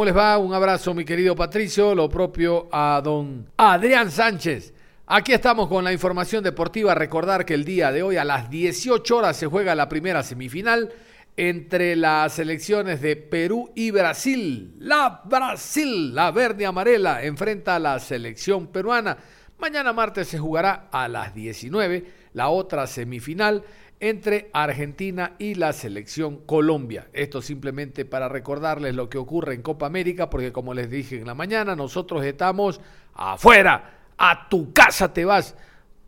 ¿Cómo les va? Un abrazo, mi querido Patricio. Lo propio a don Adrián Sánchez. Aquí estamos con la información deportiva. Recordar que el día de hoy a las 18 horas se juega la primera semifinal entre las selecciones de Perú y Brasil. La Brasil, la verde amarela, enfrenta a la selección peruana. Mañana martes se jugará a las 19 la otra semifinal entre Argentina y la selección Colombia. Esto simplemente para recordarles lo que ocurre en Copa América, porque como les dije en la mañana, nosotros estamos afuera, a tu casa te vas,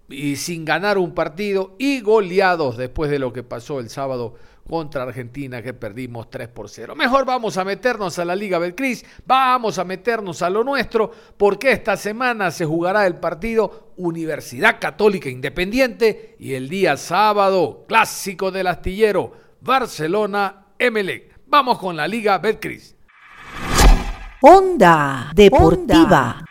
y sin ganar un partido y goleados después de lo que pasó el sábado contra Argentina que perdimos 3 por 0. Mejor vamos a meternos a la Liga Betcris, vamos a meternos a lo nuestro, porque esta semana se jugará el partido Universidad Católica Independiente y el día sábado, clásico del astillero, Barcelona Emelec. Vamos con la Liga Betcris. Onda Deportiva.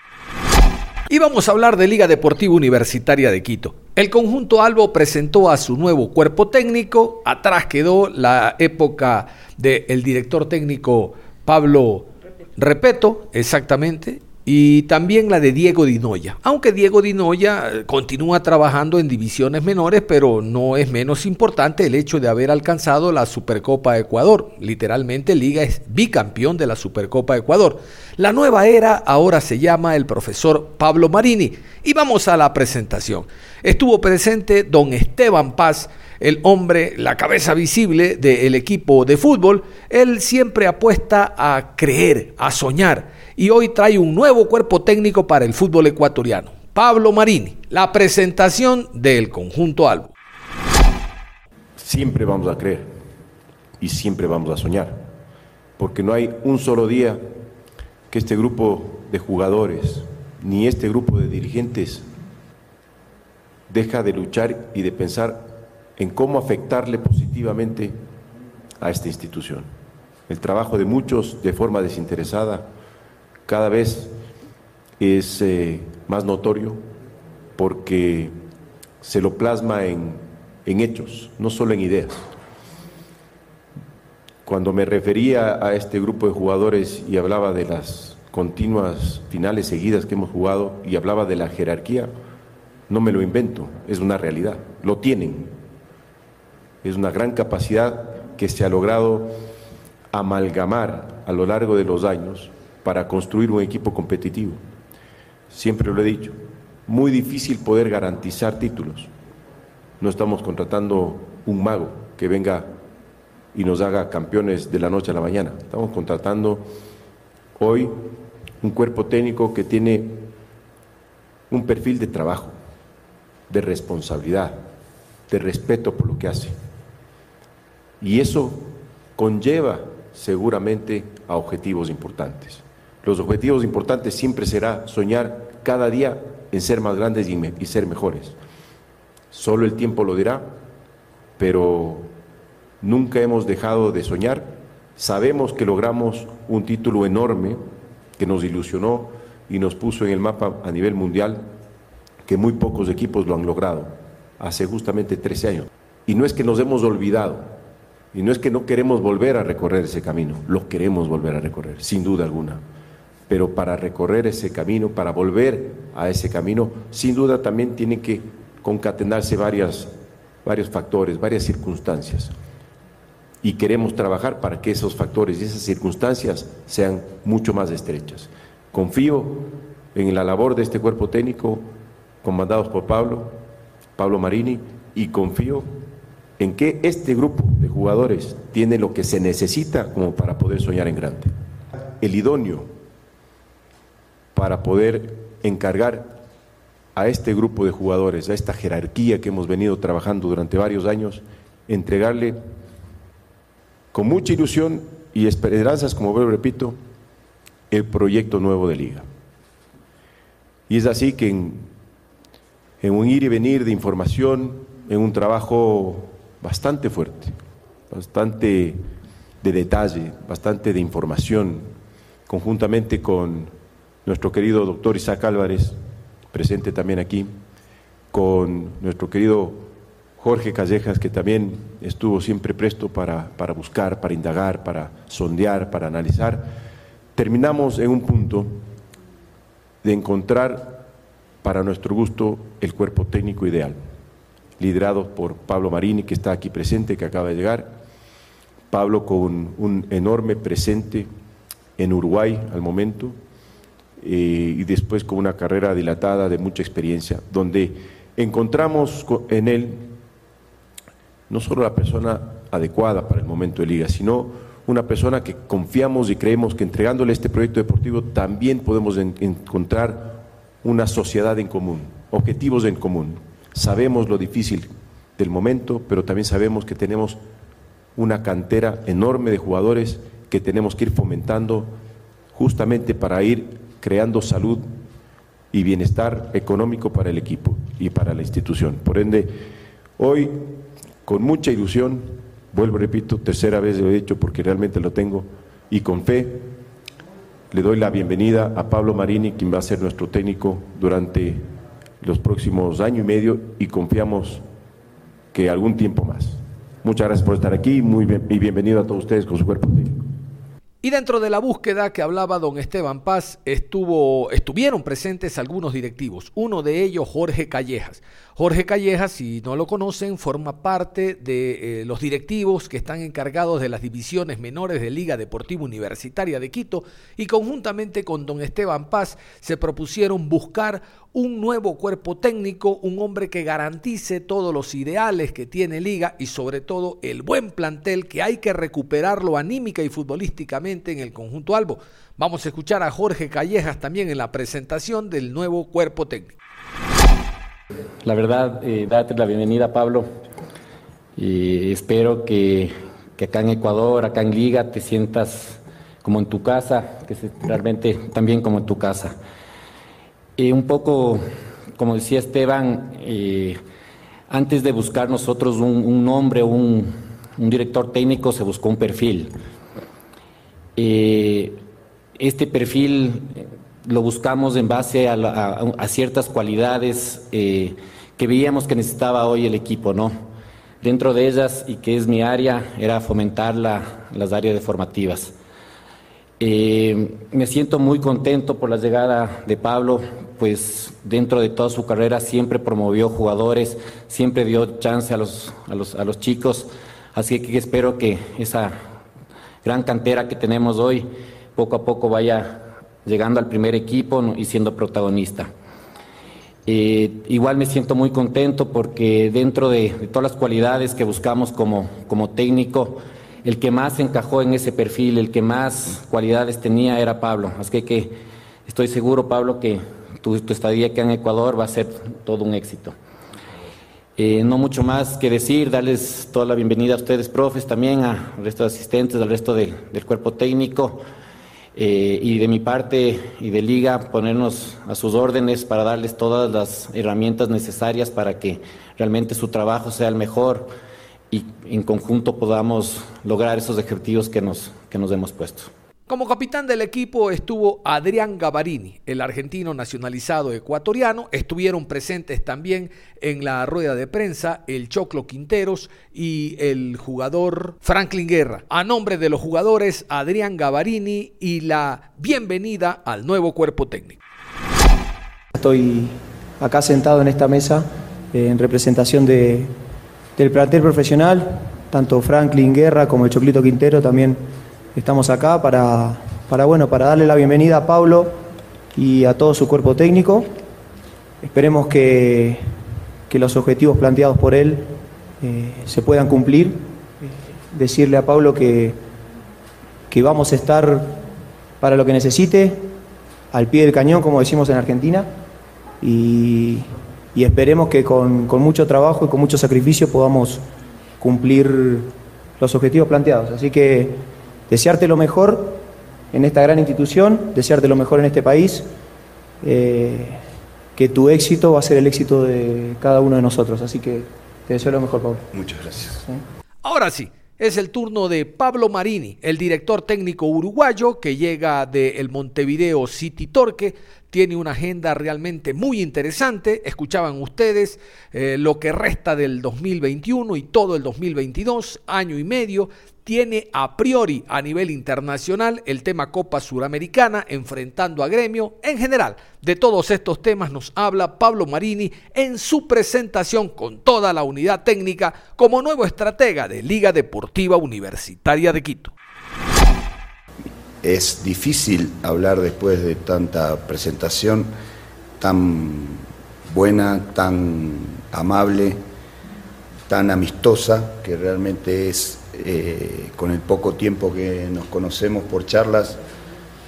Y vamos a hablar de Liga Deportiva Universitaria de Quito. El conjunto Albo presentó a su nuevo cuerpo técnico. Atrás quedó la época del director técnico Pablo Repeto, exactamente, y también la de Diego Dinoya. Aunque Diego Dinoya eh, continúa trabajando en divisiones menores, pero no es menos importante el hecho de haber alcanzado la Supercopa Ecuador. Literalmente Liga es bicampeón de la Supercopa Ecuador. La nueva era ahora se llama el profesor Pablo Marini. Y vamos a la presentación. Estuvo presente don Esteban Paz, el hombre, la cabeza visible del equipo de fútbol. Él siempre apuesta a creer, a soñar y hoy trae un nuevo cuerpo técnico para el fútbol ecuatoriano. Pablo Marini, la presentación del conjunto Albo. Siempre vamos a creer y siempre vamos a soñar, porque no hay un solo día que este grupo de jugadores ni este grupo de dirigentes deja de luchar y de pensar en cómo afectarle positivamente a esta institución. El trabajo de muchos de forma desinteresada cada vez es eh, más notorio porque se lo plasma en, en hechos, no solo en ideas. Cuando me refería a este grupo de jugadores y hablaba de las continuas finales seguidas que hemos jugado y hablaba de la jerarquía, no me lo invento, es una realidad, lo tienen. Es una gran capacidad que se ha logrado amalgamar a lo largo de los años para construir un equipo competitivo. Siempre lo he dicho, muy difícil poder garantizar títulos. No estamos contratando un mago que venga y nos haga campeones de la noche a la mañana. Estamos contratando hoy un cuerpo técnico que tiene un perfil de trabajo, de responsabilidad, de respeto por lo que hace. Y eso conlleva seguramente a objetivos importantes. Los objetivos importantes siempre será soñar cada día en ser más grandes y, ser mejores. Solo el tiempo lo dirá, pero nunca hemos dejado de soñar. Sabemos que logramos un título enorme que nos ilusionó y nos puso en el mapa a nivel mundial, que muy pocos equipos lo han logrado, hace justamente 13 años. Y no es que nos hemos olvidado, y no es que no queremos volver a recorrer ese camino, lo queremos volver a recorrer, sin duda alguna. Pero para recorrer ese camino, para volver a ese camino, sin duda también tienen que concatenarse varias, varios factores, varias circunstancias. Y queremos trabajar para que esos factores y esas circunstancias sean mucho más estrechas. Confío en la labor de este cuerpo técnico, comandados por Pablo, Pablo Marini, y confío en que este grupo de jugadores tiene lo que se necesita como para poder soñar en grande. El idóneo para poder encargar a este grupo de jugadores, a esta jerarquía que hemos venido trabajando durante varios años, entregarle con mucha ilusión y esperanzas, como veo, repito, el proyecto nuevo de liga. Y es así que en, en un ir y venir de información, en un trabajo bastante fuerte, bastante de detalle, bastante de información, conjuntamente con nuestro querido doctor Isaac Álvarez, presente también aquí, con nuestro querido Jorge Callejas, que también estuvo siempre presto para, para buscar, para indagar, para sondear, para analizar, terminamos en un punto de encontrar para nuestro gusto el cuerpo técnico ideal, liderado por Pablo Marini, que está aquí presente, que acaba de llegar, Pablo con un enorme presente en Uruguay al momento, eh, y después con una carrera dilatada de mucha experiencia, donde encontramos en él no solo la persona adecuada para el momento de liga, sino una persona que confiamos y creemos que entregándole este proyecto deportivo también podemos encontrar una sociedad en común, objetivos en común. Sabemos lo difícil del momento, pero también sabemos que tenemos una cantera enorme de jugadores que tenemos que ir fomentando justamente para ir creando salud y bienestar económico para el equipo y para la institución. Por ende, hoy, con mucha ilusión, vuelvo, repito, tercera vez lo he dicho porque realmente lo tengo, y con fe, le doy la bienvenida a Pablo Marini, quien va a ser nuestro técnico durante los próximos año y medio y confiamos que algún tiempo más. Muchas gracias por estar aquí muy y bienvenido a todos ustedes con su cuerpo técnico. Y dentro de la búsqueda que hablaba don Esteban Paz, estuvo, estuvieron presentes algunos directivos, uno de ellos Jorge Callejas. Jorge Callejas, si no lo conocen, forma parte de eh, los directivos que están encargados de las divisiones menores de Liga Deportiva Universitaria de Quito y conjuntamente con don Esteban Paz se propusieron buscar un nuevo cuerpo técnico, un hombre que garantice todos los ideales que tiene Liga y sobre todo el buen plantel que hay que recuperarlo anímica y futbolísticamente en el conjunto Albo. Vamos a escuchar a Jorge Callejas también en la presentación del nuevo cuerpo técnico. La verdad, eh, date la bienvenida, Pablo. Y espero que, que, acá en Ecuador, acá en Liga, te sientas como en tu casa, que realmente también como en tu casa. Eh, un poco, como decía Esteban, eh, antes de buscar nosotros un, nombre, un, un, director técnico, se buscó un perfil. Eh, este perfil lo buscamos en base a, ciertas cualidades que veíamos que necesitaba hoy el equipo, ¿no? Dentro de ellas, y que es mi área, era fomentar las áreas formativas. Eh, me siento muy contento por la llegada de Pablo, pues dentro de toda su carrera siempre promovió jugadores, siempre dio chance a los, a los, a los chicos, así que espero que esa gran cantera que tenemos hoy poco a poco vaya llegando al primer equipo y siendo protagonista. Eh, igual me siento muy contento porque dentro de, de, todas las cualidades que buscamos como, como técnico, el que más encajó en ese perfil, el que más cualidades tenía era Pablo. Así que, estoy seguro, Pablo, que tu, estadía aquí en Ecuador va a ser todo un éxito. Eh, no mucho más que decir, darles toda la bienvenida a ustedes, profes, también al resto de asistentes, al resto del cuerpo técnico. Eh, y de mi parte y de Liga, ponernos a sus órdenes para darles todas las herramientas necesarias para que realmente su trabajo sea el mejor y en conjunto podamos lograr esos objetivos que nos, que nos hemos puesto. Como capitán del equipo estuvo Adrián Gavarini, el argentino nacionalizado ecuatoriano. Estuvieron presentes también en la rueda de prensa el Choclo Quinteros y el jugador Franklin Guerra. A nombre de los jugadores, Adrián Gavarini y la bienvenida al nuevo cuerpo técnico. Estoy acá sentado en esta mesa en representación de, del plantel profesional, tanto Franklin Guerra como el Choclito Quintero también estamos acá para, para, bueno, para darle la bienvenida a Pablo y a todo su cuerpo técnico. Esperemos que, que los objetivos planteados por él eh, se puedan cumplir. Decirle a Pablo que, que vamos a estar para lo que necesite, al pie del cañón, como decimos en Argentina, y, y esperemos que con, con mucho trabajo y con mucho sacrificio podamos cumplir los objetivos planteados. Así que desearte lo mejor en esta gran institución, desearte lo mejor en este país, eh, que tu éxito va a ser el éxito de cada uno de nosotros. Así que te deseo lo mejor, Pablo. Muchas gracias. Ahora sí, es el turno de Pablo Marini, el director técnico uruguayo que llega del Montevideo City Torque. Tiene una agenda realmente muy interesante. Escuchaban ustedes eh, lo que resta del 2021 y todo el 2022, año y medio tiene a priori a nivel internacional el tema Copa Suramericana, enfrentando a Gremio. En general, de todos estos temas nos habla Pablo Marini en su presentación con toda la unidad técnica como nuevo estratega de Liga Deportiva Universitaria de Quito. Es difícil hablar después de tanta presentación tan buena, tan amable, tan amistosa, que realmente es eh, con el poco tiempo que nos conocemos por charlas,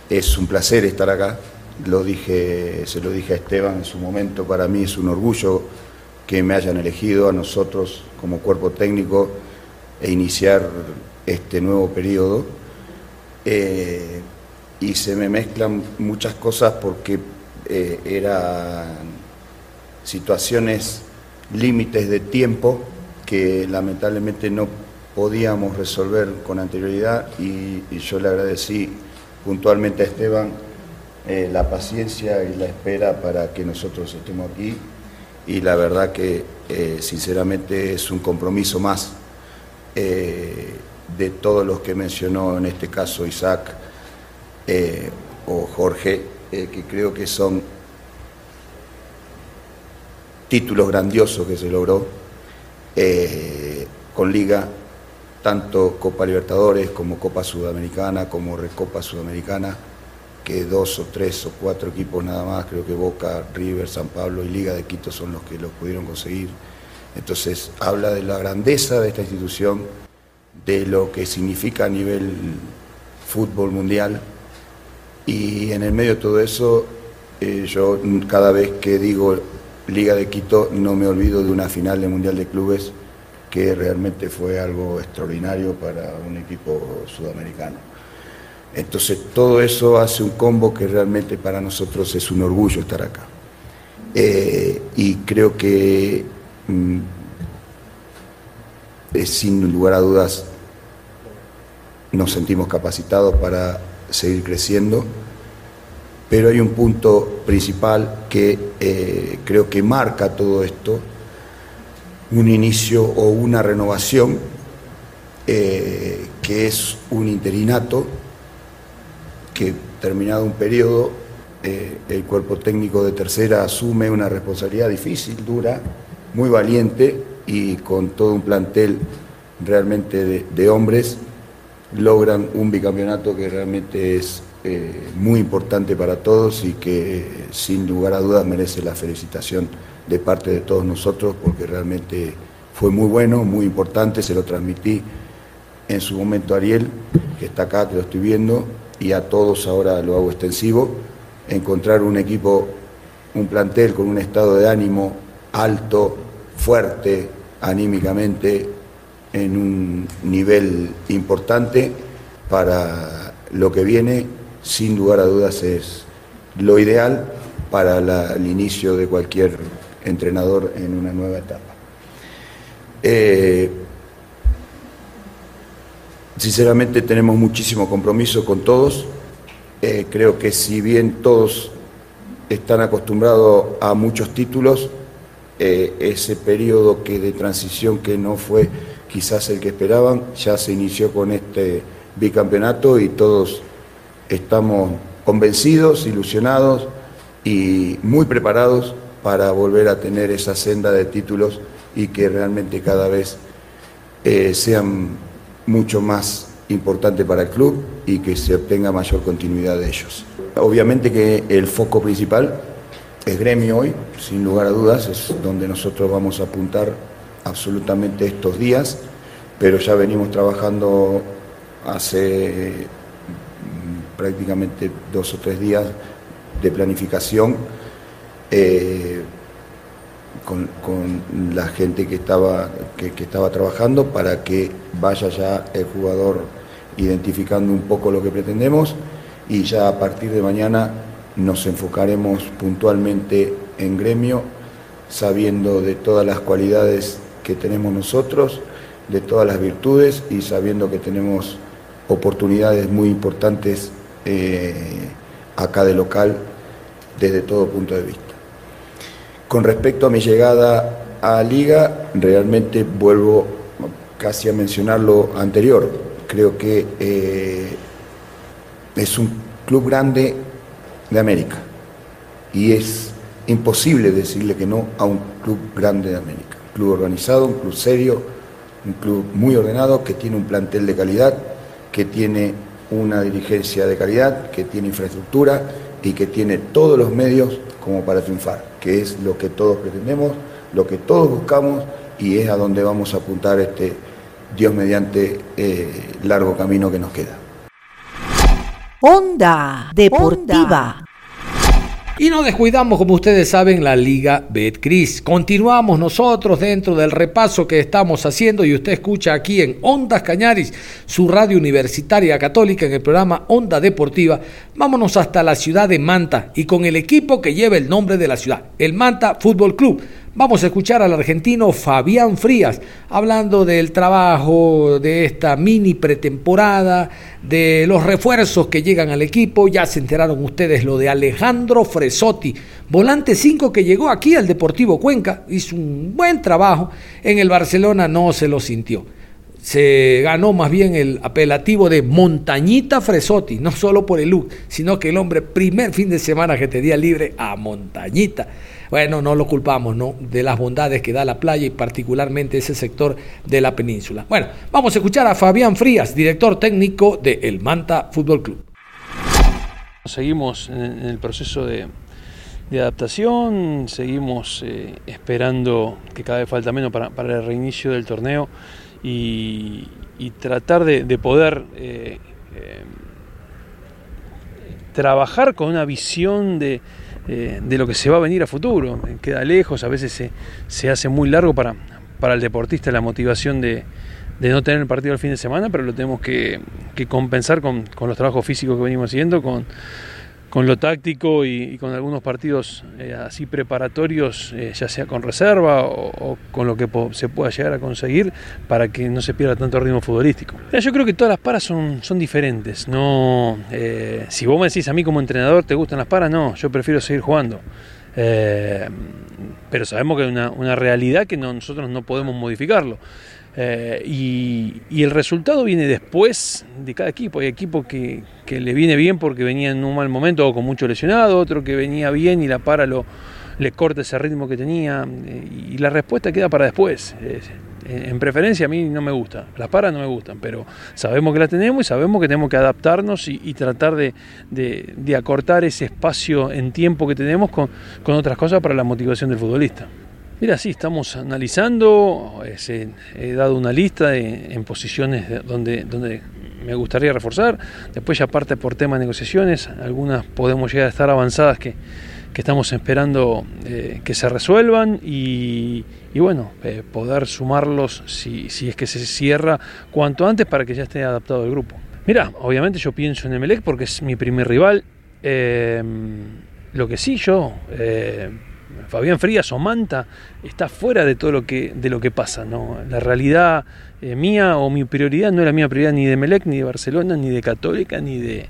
es un placer estar acá. Lo dije, se lo dije a Esteban en su momento, para mí es un orgullo que me hayan elegido a nosotros como cuerpo técnico e iniciar este nuevo periodo. Eh, y se me mezclan muchas cosas porque eh, eran situaciones límites de tiempo que lamentablemente no podíamos resolver con anterioridad y, yo le agradecí puntualmente a Esteban eh, la paciencia y la espera para que nosotros estemos aquí y la verdad que sinceramente es un compromiso más de todos los que mencionó en este caso Isaac eh, o Jorge, eh, que creo que son títulos grandiosos que se logró eh, con Liga, tanto Copa Libertadores como Copa Sudamericana, como Recopa Sudamericana, que dos o tres o cuatro equipos nada más, creo que Boca, River, San Pablo y Liga de Quito son los que lo pudieron conseguir. Entonces habla de la grandeza de esta institución, de lo que significa a nivel fútbol mundial y en el medio de todo eso eh, yo cada vez que digo Liga de Quito no me olvido de una final de Mundial de Clubes que realmente fue algo extraordinario para un equipo sudamericano. Entonces todo eso hace un combo que realmente para nosotros es un orgullo estar acá. Eh, y creo que mm, sin lugar a dudas nos sentimos capacitados para seguir creciendo, pero hay un punto principal que eh, creo que marca todo esto, un inicio o una renovación, eh, que es un interinato, que terminado un periodo, eh, el cuerpo técnico de tercera asume una responsabilidad difícil, dura, muy valiente y con todo un plantel realmente de, hombres logran un bicampeonato que realmente es eh, muy importante para todos y que sin lugar a dudas merece la felicitación de parte de todos nosotros porque realmente fue muy bueno, muy importante, se lo transmití en su momento a Ariel, que está acá, que lo estoy viendo, y a todos ahora lo hago extensivo, encontrar un equipo, un plantel con un estado de ánimo alto, fuerte, anímicamente, en un nivel importante para lo que viene, sin lugar a dudas es lo ideal para el inicio de cualquier entrenador en una nueva etapa. Eh, sinceramente tenemos muchísimo compromiso con todos. Eh, creo que si bien todos están acostumbrados a muchos títulos, eh, ese periodo que de transición que no fue quizás el que esperaban, ya se inició con este bicampeonato y todos estamos convencidos, ilusionados y muy preparados para volver a tener esa senda de títulos y que realmente cada vez eh, sean mucho más importantes para el club y que se obtenga mayor continuidad de ellos. Obviamente que el foco principal es gremio hoy, sin lugar a dudas, es donde nosotros vamos a apuntar absolutamente estos días, pero ya venimos trabajando hace mm, prácticamente dos o tres días de planificación eh, con, la gente que estaba, que estaba trabajando para que vaya ya el jugador identificando un poco lo que pretendemos y ya a partir de mañana nos enfocaremos puntualmente en gremio, sabiendo de todas las cualidades que tenemos nosotros, de todas las virtudes y sabiendo que tenemos oportunidades muy importantes eh, acá de local desde todo punto de vista. Con respecto a mi llegada a Liga, realmente vuelvo casi a mencionar lo anterior. Creo que eh, es un club grande de América y es imposible decirle que no a un club grande de América. Un club organizado, un club serio, un club muy ordenado que tiene un plantel de calidad, que tiene una dirigencia de calidad, que tiene infraestructura y que tiene todos los medios como para triunfar, que es lo que todos pretendemos, lo que todos buscamos y es a donde vamos a apuntar este Dios mediante eh, largo camino que nos queda. Onda Deportiva. Y no descuidamos, como ustedes saben, la Liga Betcris. Continuamos nosotros dentro del repaso que estamos haciendo y usted escucha aquí en Ondas Cañaris, su radio universitaria católica en el programa Onda Deportiva. Vámonos hasta la ciudad de Manta y con el equipo que lleva el nombre de la ciudad, el Manta Fútbol Club. Vamos a escuchar al argentino Fabián Frías hablando del trabajo de esta mini pretemporada, de los refuerzos que llegan al equipo. Ya se enteraron ustedes lo de Alejandro Fresotti, volante 5 que llegó aquí al Deportivo Cuenca, hizo un buen trabajo. En el Barcelona no se lo sintió se ganó más bien el apelativo de Montañita Fresotti, no solo por el look, sino que el hombre primer fin de semana que tenía libre a Montañita. Bueno, no lo culpamos, ¿no? De las bondades que da la playa y particularmente ese sector de la península. Bueno, vamos a escuchar a Fabián Frías, director técnico de El Manta Fútbol Club. Seguimos en el proceso de, adaptación, seguimos eh, esperando que cada vez falta menos para, el reinicio del torneo y, tratar de, de poder eh, eh, trabajar con una visión de, eh, de, lo que se va a venir a futuro. Queda lejos, a veces se, se hace muy largo para, para el deportista la motivación de, de, no tener el partido el fin de semana, pero lo tenemos que, que compensar con, con, los trabajos físicos que venimos haciendo, con, con lo táctico y, con algunos partidos eh, así preparatorios, eh, ya sea con reserva o, con lo que se pueda llegar a conseguir para que no se pierda tanto ritmo futbolístico. Yo creo que todas las paras son, son diferentes. No, eh, si vos me decís a mí como entrenador te gustan las paras, no, yo prefiero seguir jugando. Pero sabemos que es una, una realidad que no, nosotros no podemos modificarlo. Eh, y, y, el resultado viene después de cada equipo. Hay equipos que, que, le viene bien porque venía en un mal momento o con mucho lesionado, otro que venía bien y la para lo, le corta ese ritmo que tenía. Eh, y la respuesta queda para después. En preferencia a mí no me gusta, las paras no me gustan, pero sabemos que la tenemos y sabemos que tenemos que adaptarnos y, y tratar de, acortar ese espacio en tiempo que tenemos con otras cosas para la motivación del futbolista. Mira, sí, estamos analizando, he, he dado una lista de, en posiciones donde, donde me gustaría reforzar, después ya parte por tema de negociaciones, algunas podemos llegar a estar avanzadas que, que estamos esperando eh, que se resuelvan y, y bueno, eh, poder sumarlos si, si, es que se cierra cuanto antes para que ya esté adaptado el grupo. Mira, obviamente yo pienso en Emelec porque es mi primer rival, eh, lo que sí yo Fabián Frías o Manta está fuera de todo lo que, de lo que pasa. ¿no? La realidad eh, mía o mi prioridad no es la mía prioridad ni de Melec, ni de Barcelona, ni de Católica, ni de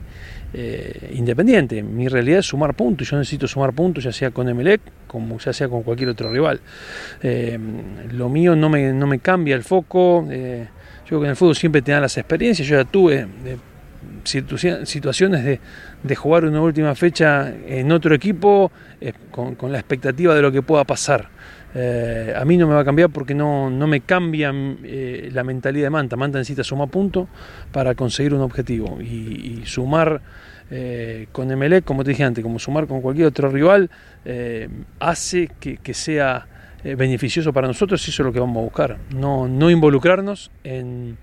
eh, Independiente. Mi realidad es sumar puntos. Yo necesito sumar puntos, ya sea con Emelec, como ya sea con cualquier otro rival. Eh, lo mío no me, no me cambia el foco. Yo creo que en el fútbol siempre te dan las experiencias. Yo ya tuve situaciones de, jugar una última fecha en otro equipo eh, con, la expectativa de lo que pueda pasar. Eh, a mí no me va a cambiar porque no, me cambia eh, la mentalidad de Manta. Manta necesita sumar puntos para conseguir un objetivo y, y sumar con Emelec, como te dije antes, como sumar con cualquier otro rival, hace que, que sea beneficioso para nosotros y eso es lo que vamos a buscar. No, no involucrarnos en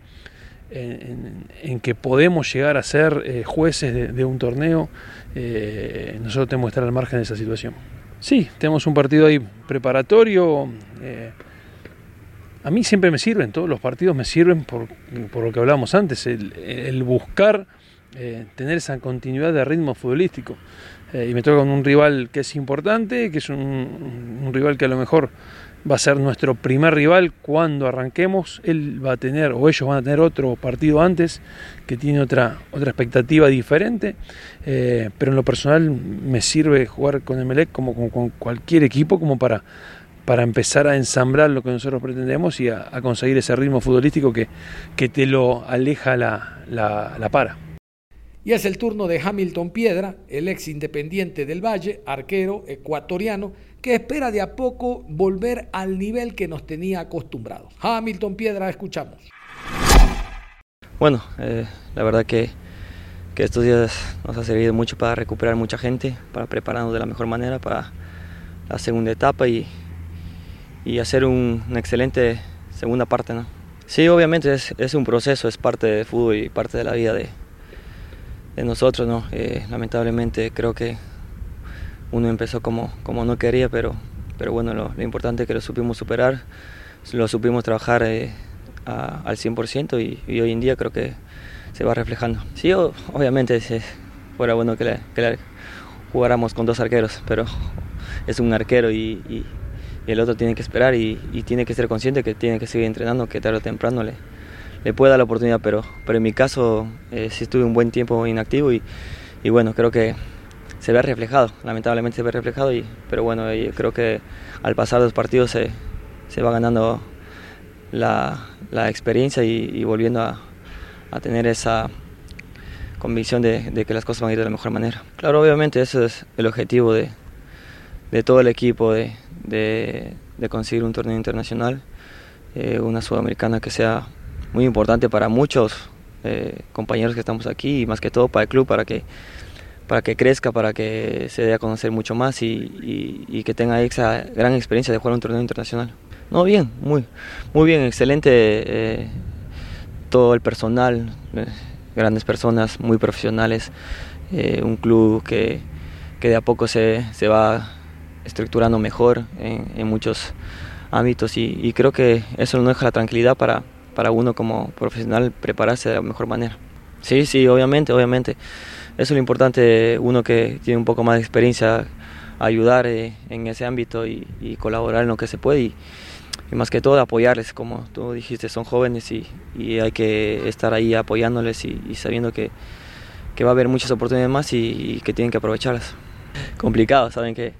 en, en, que podemos llegar a ser eh, jueces de, un torneo, eh, nosotros tenemos que estar al margen de esa situación. Sí, tenemos un partido ahí preparatorio. Eh, a mí siempre me sirven, todos los partidos me sirven por, por lo que hablábamos antes, el, buscar tener esa continuidad de ritmo futbolístico. Y me toca con un rival que es importante, que es un, un, rival que a lo mejor va a ser nuestro primer rival cuando arranquemos. Él va a tener, o ellos van a tener otro partido antes, que tiene otra, otra expectativa diferente. Eh, pero en lo personal me sirve jugar con Emelec como con, cualquier equipo, como para para empezar a ensamblar lo que nosotros pretendemos y a, a conseguir ese ritmo futbolístico que, que te lo aleja la, la, la, para. Y es el turno de Hamilton Piedra, el ex independiente del Valle, arquero ecuatoriano, que espera de a poco volver al nivel que nos tenía acostumbrados. Hamilton Piedra, escuchamos. Bueno, eh, la verdad que, que estos días nos ha servido mucho para recuperar mucha gente, para prepararnos de la mejor manera para la segunda etapa y, y hacer un, una excelente segunda parte. ¿no? Sí, obviamente es, es, un proceso, es parte del fútbol y parte de la vida de, de nosotros. ¿no? Eh, lamentablemente creo que uno empezó como, como no quería, pero, pero bueno, lo, importante es que lo supimos superar, lo supimos trabajar eh, al 100% y, y, hoy en día creo que se va reflejando. Sí, o, obviamente fuera bueno que, la, jugáramos con dos arqueros, pero es un arquero y, el otro tiene que esperar y, tiene que ser consciente que tiene que seguir entrenando, que tarde o temprano le, le puede dar la oportunidad, pero, pero en mi caso eh, sí estuve un buen tiempo inactivo y, bueno, creo que se ve reflejado, lamentablemente se ve reflejado, y, pero bueno, creo que al pasar los partidos se, se va ganando la, la experiencia y, volviendo a, a, tener esa convicción de, de, que las cosas van a ir de la mejor manera. Claro, obviamente ese es el objetivo de, de todo el equipo, de, de, de conseguir un torneo internacional, eh, una sudamericana que sea muy importante para muchos eh, compañeros que estamos aquí y más que todo para el club, para que, para que crezca, para que se dé a conocer mucho más y, que tenga esa gran experiencia de jugar un torneo internacional. No, bien, muy, muy bien, excelente eh, todo el personal, eh, grandes personas, muy profesionales, eh, un club que, que de a poco se, se va estructurando mejor en, en muchos ámbitos y, y, creo que eso nos deja la tranquilidad para, para uno como profesional prepararse de la mejor manera. Sí, sí, obviamente, obviamente. Eso es lo importante, uno que tiene un poco más de experiencia, ayudar eh, en ese ámbito y, colaborar en lo que se puede y, más que todo apoyarles, como tú dijiste, son jóvenes y, y hay que estar ahí apoyándoles y, sabiendo que, que, va a haber muchas oportunidades más y, que tienen que aprovecharlas. Complicado, saben que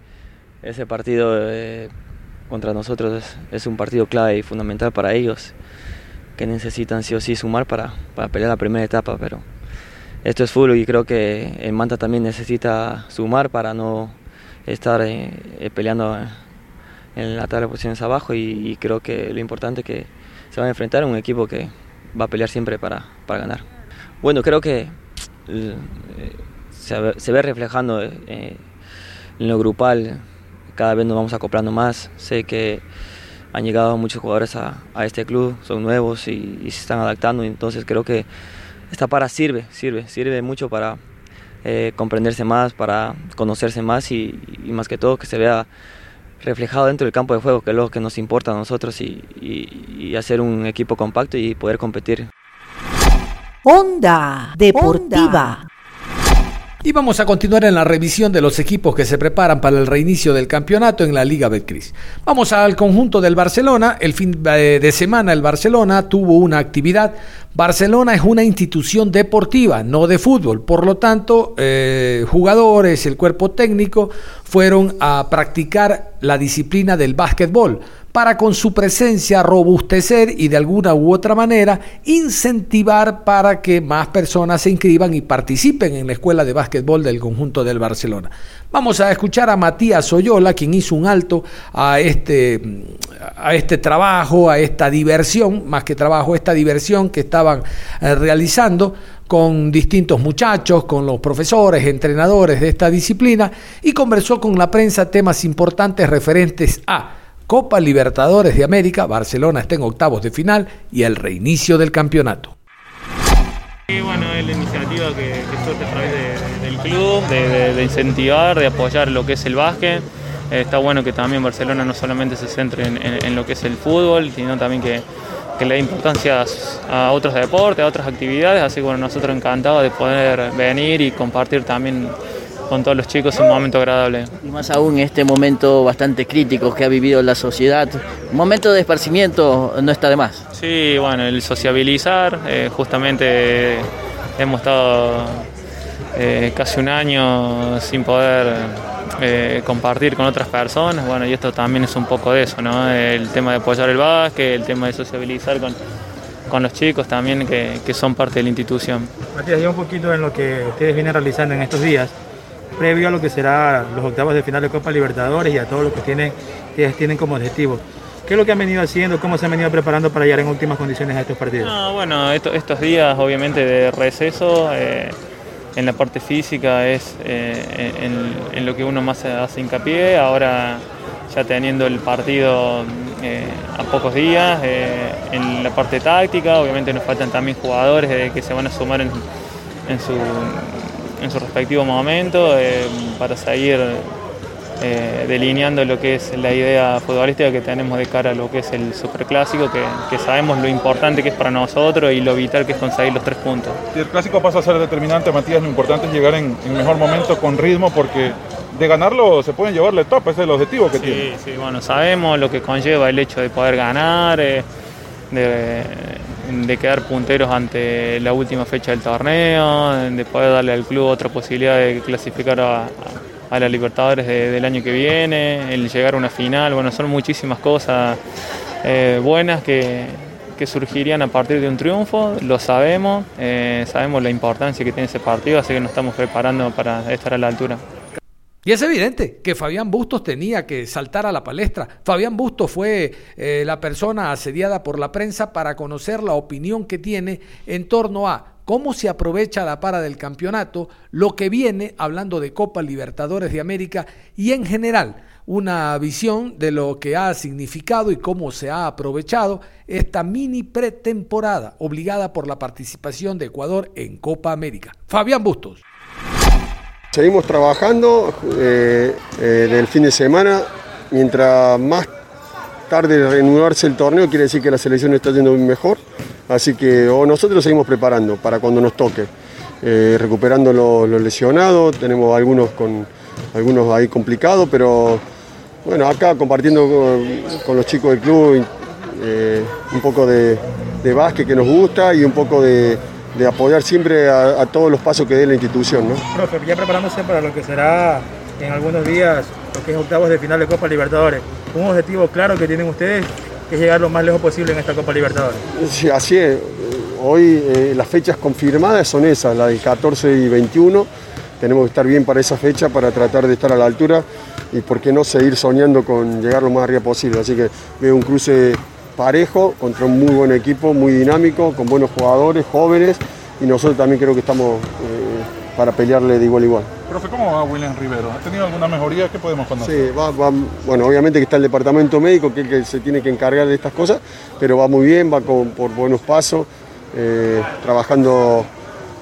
ese partido eh, contra nosotros es, un partido clave y fundamental para ellos, que necesitan sí o sí sumar para, para pelear la primera etapa, pero esto es fútbol y creo que el Manta también necesita sumar para no estar eh, eh, peleando en la tabla de posiciones abajo y, y, creo que lo importante es que se van a enfrentar a un equipo que va a pelear siempre para, para ganar. Bueno, creo que eh, se, se, ve reflejando en lo grupal cada vez nos vamos acoplando más. Sé que han llegado muchos jugadores a, a este club, son nuevos y, y, se están adaptando, entonces creo que esta para sirve, sirve, sirve mucho para eh, comprenderse más, para conocerse más y, y, más que todo que se vea reflejado dentro del campo de juego, que es lo que nos importa a nosotros y, y hacer un equipo compacto y poder competir. Onda Deportiva. Y vamos a continuar en la revisión de los equipos que se preparan para el reinicio del campeonato en la Liga Betcris. Vamos al conjunto del Barcelona. El fin de semana el Barcelona tuvo una actividad. Barcelona es una institución deportiva, no de fútbol. Por lo tanto, eh, jugadores, el cuerpo técnico fueron a practicar la disciplina del básquetbol para con su presencia robustecer y de alguna u otra manera incentivar para que más personas se inscriban y participen en la escuela de básquetbol del conjunto del Barcelona. Vamos a escuchar a Matías Oyola, quien hizo un alto a este, a este trabajo, a esta diversión, más que trabajo, esta diversión que estaban eh, realizando con distintos muchachos, con los profesores, entrenadores de esta disciplina y conversó con la prensa temas importantes referentes a Copa Libertadores de América, Barcelona está en octavos de final y el reinicio del campeonato. Y bueno, es la iniciativa que, que surge a través de, del club, de, incentivar, de apoyar lo que es el básquet. Está bueno que también Barcelona no solamente se centre en, en- en lo que es el fútbol, sino también que, que le dé importancia a otros deportes, a otras actividades, así que bueno, nosotros encantados de poder venir y compartir también con todos los chicos un momento agradable. Y más aún en este momento bastante crítico que ha vivido la sociedad. Un momento de esparcimiento no está de más. Sí, bueno, el sociabilizar, eh, justamente hemos estado eh, casi un año sin poder eh, compartir con otras personas, bueno, y esto también es un poco de eso, ¿no? El tema de apoyar el básquet, el tema de sociabilizar con, con los chicos también que, que son parte de la institución. Matías, ya un poquito en lo que ustedes vienen realizando en estos días, previo a lo que será los octavos de final de Copa Libertadores y a todo lo que tienen, que tienen como objetivo. ¿Qué es lo que han venido haciendo? ¿Cómo se han venido preparando para llegar en últimas condiciones a estos partidos? No, bueno, esto- estos días obviamente de receso, eh, en la parte física es eh, en, lo que uno más hace hincapié, ahora ya teniendo el partido eh, a pocos días, en la parte táctica, obviamente nos faltan también jugadores que se van a sumar en, en su, en su respectivo momento eh, para seguir eh, delineando lo que es la idea futbolística que tenemos de cara a lo que es el superclásico, que, que sabemos lo importante que es para nosotros y lo vital que es conseguir los tres puntos. Si el clásico pasa a ser determinante, Matías, lo importante es llegar en, en mejor momento, con ritmo, porque de ganarlo se pueden llevar la etapa, ese es el objetivo que Sí, tiene. sí, bueno, sabemos lo que conlleva el hecho de poder ganar, eh, de, de quedar punteros ante la última fecha del torneo, de poder darle al club otra posibilidad de clasificar a, a la Libertadores de- del año que viene, el llegar a una final, bueno, son muchísimas cosas eh, buenas que, que surgirían a partir de un triunfo, lo sabemos, eh, sabemos la importancia que tiene ese partido, así que nos estamos preparando para estar a la altura. Y es evidente que Fabián Bustos tenía que saltar a la palestra. Fabián Bustos fue eh, la persona asediada por la prensa para conocer la opinión que tiene en torno a cómo se aprovecha la para del campeonato, lo que viene hablando de Copa Libertadores de América y en general una visión de lo que ha significado y cómo se ha aprovechado esta mini pretemporada obligada por la participación de Ecuador en Copa América. Fabián Bustos. Seguimos trabajando eh, eh, del fin de semana. Mientras más tarde reanudarse el torneo, quiere decir que la selección está yendo mejor. Así que nosotros seguimos preparando para cuando nos toque. Eh, recuperando los, lesionados, tenemos algunos con algunos ahí complicados, pero bueno, acá compartiendo con, los chicos del club un poco de, de básquet que nos gusta y un poco de, de apoyar siempre a, a todos los pasos que dé la institución. ¿no? Profe, ya preparándose para lo que será en algunos días, lo que es octavos de final de Copa Libertadores. Un objetivo claro que tienen ustedes, que es llegar lo más lejos posible en esta Copa Libertadores. Sí, así es. Hoy eh, las fechas confirmadas son esas, la del 14 y 21. Tenemos que estar bien para esa fecha para tratar de estar a la altura y por qué no seguir soñando con llegar lo más arriba posible. Así que veo un cruce parejo contra un muy buen equipo, muy dinámico, con buenos jugadores, jóvenes y nosotros también creo que estamos eh, para pelearle de igual a igual. Profe, ¿cómo va William Rivero? ¿Ha tenido alguna mejoría? ¿Qué podemos conocer? Sí, va, va- bueno, obviamente que está el departamento médico que que se tiene que encargar de estas cosas, pero va muy bien, va con- por buenos pasos, eh, trabajando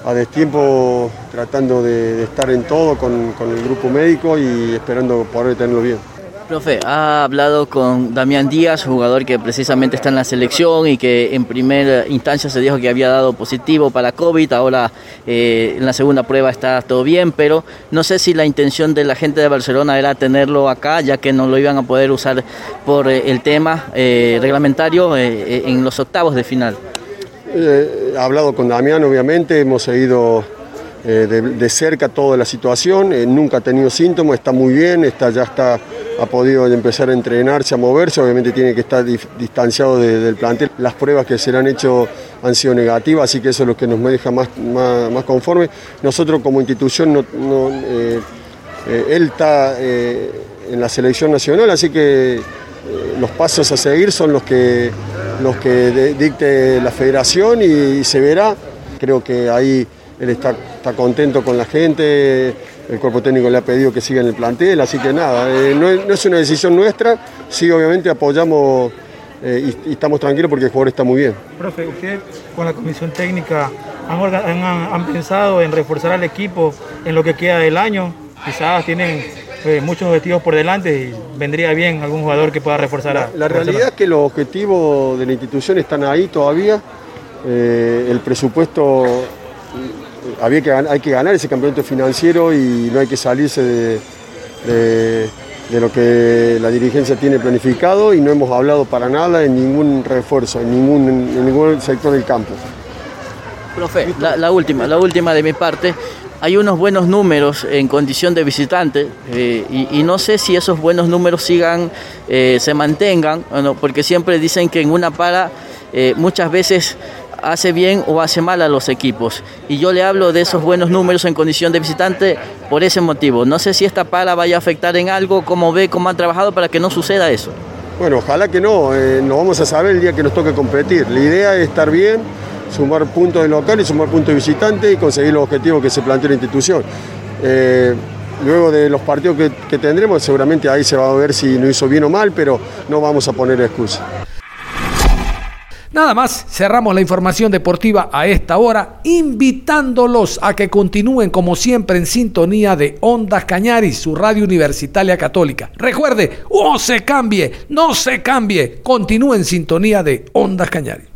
a destiempo, tratando de, de estar en todo con, con el grupo médico y esperando poder tenerlo bien. Profe, ha hablado con Damián Díaz, jugador que precisamente está en la selección y que en primera instancia se dijo que había dado positivo para COVID, ahora eh, en la segunda prueba está todo bien, pero no sé si la intención de la gente de Barcelona era tenerlo acá, ya que no lo iban a poder usar por eh, el tema eh, reglamentario en los octavos de final. He hablado con Damián, obviamente, hemos seguido de, de cerca toda la situación, nunca ha tenido síntomas, está muy bien, está, ya está, ha podido empezar a entrenarse, a moverse, obviamente tiene que estar distanciado de- del plantel. Las pruebas que se le han hecho han sido negativas, así que eso es lo que nos deja más, más, conforme. Nosotros como institución, eh, eh, él está eh, en la selección nacional, así que los pasos a seguir son los que, los que dicte la federación y, se verá. Creo que ahí él está, está contento con la gente, el cuerpo técnico le ha pedido que siga en el plantel, así que nada, eh, no, es, no es una decisión nuestra, sí obviamente apoyamos eh, y, y estamos tranquilos porque el jugador está muy bien. Profe, usted con la comisión técnica han, pensado en reforzar al equipo en lo que queda del año. Quizás tienen eh, muchos objetivos por delante y vendría bien algún jugador que pueda reforzar a La realidad es que los objetivos de la institución están ahí todavía. El presupuesto, había que, hay que ganar ese campeonato financiero y no hay que salirse de, de- lo que la dirigencia tiene planificado y no hemos hablado para nada en ningún refuerzo, en ningún, en ningún sector del campo. Profe, la, última, la última de mi parte. Hay unos buenos números en condición de visitante eh, y, no sé si esos buenos números sigan, eh, se mantengan, ¿o no? porque siempre dicen que en una para eh, muchas veces hace bien o hace mal a los equipos. Y yo le hablo de esos buenos números en condición de visitante por ese motivo. No sé si esta para vaya a afectar en algo, cómo ve, cómo han trabajado para que no suceda eso. Bueno, ojalá que no, eh, nos vamos a saber el día que nos toque competir. La idea es estar bien, sumar puntos de local y sumar puntos de visitante y conseguir los objetivos que se plantea la institución. Eh, luego de los partidos que, tendremos, seguramente ahí se va a ver si nos hizo bien o mal, pero no vamos a poner excusa. Nada más, cerramos la información deportiva a esta hora, invitándolos a que continúen como siempre en sintonía de Ondas Cañaris, su radio universitaria católica. Recuerde, no se cambie, no se cambie, continúe en sintonía de Ondas Cañaris.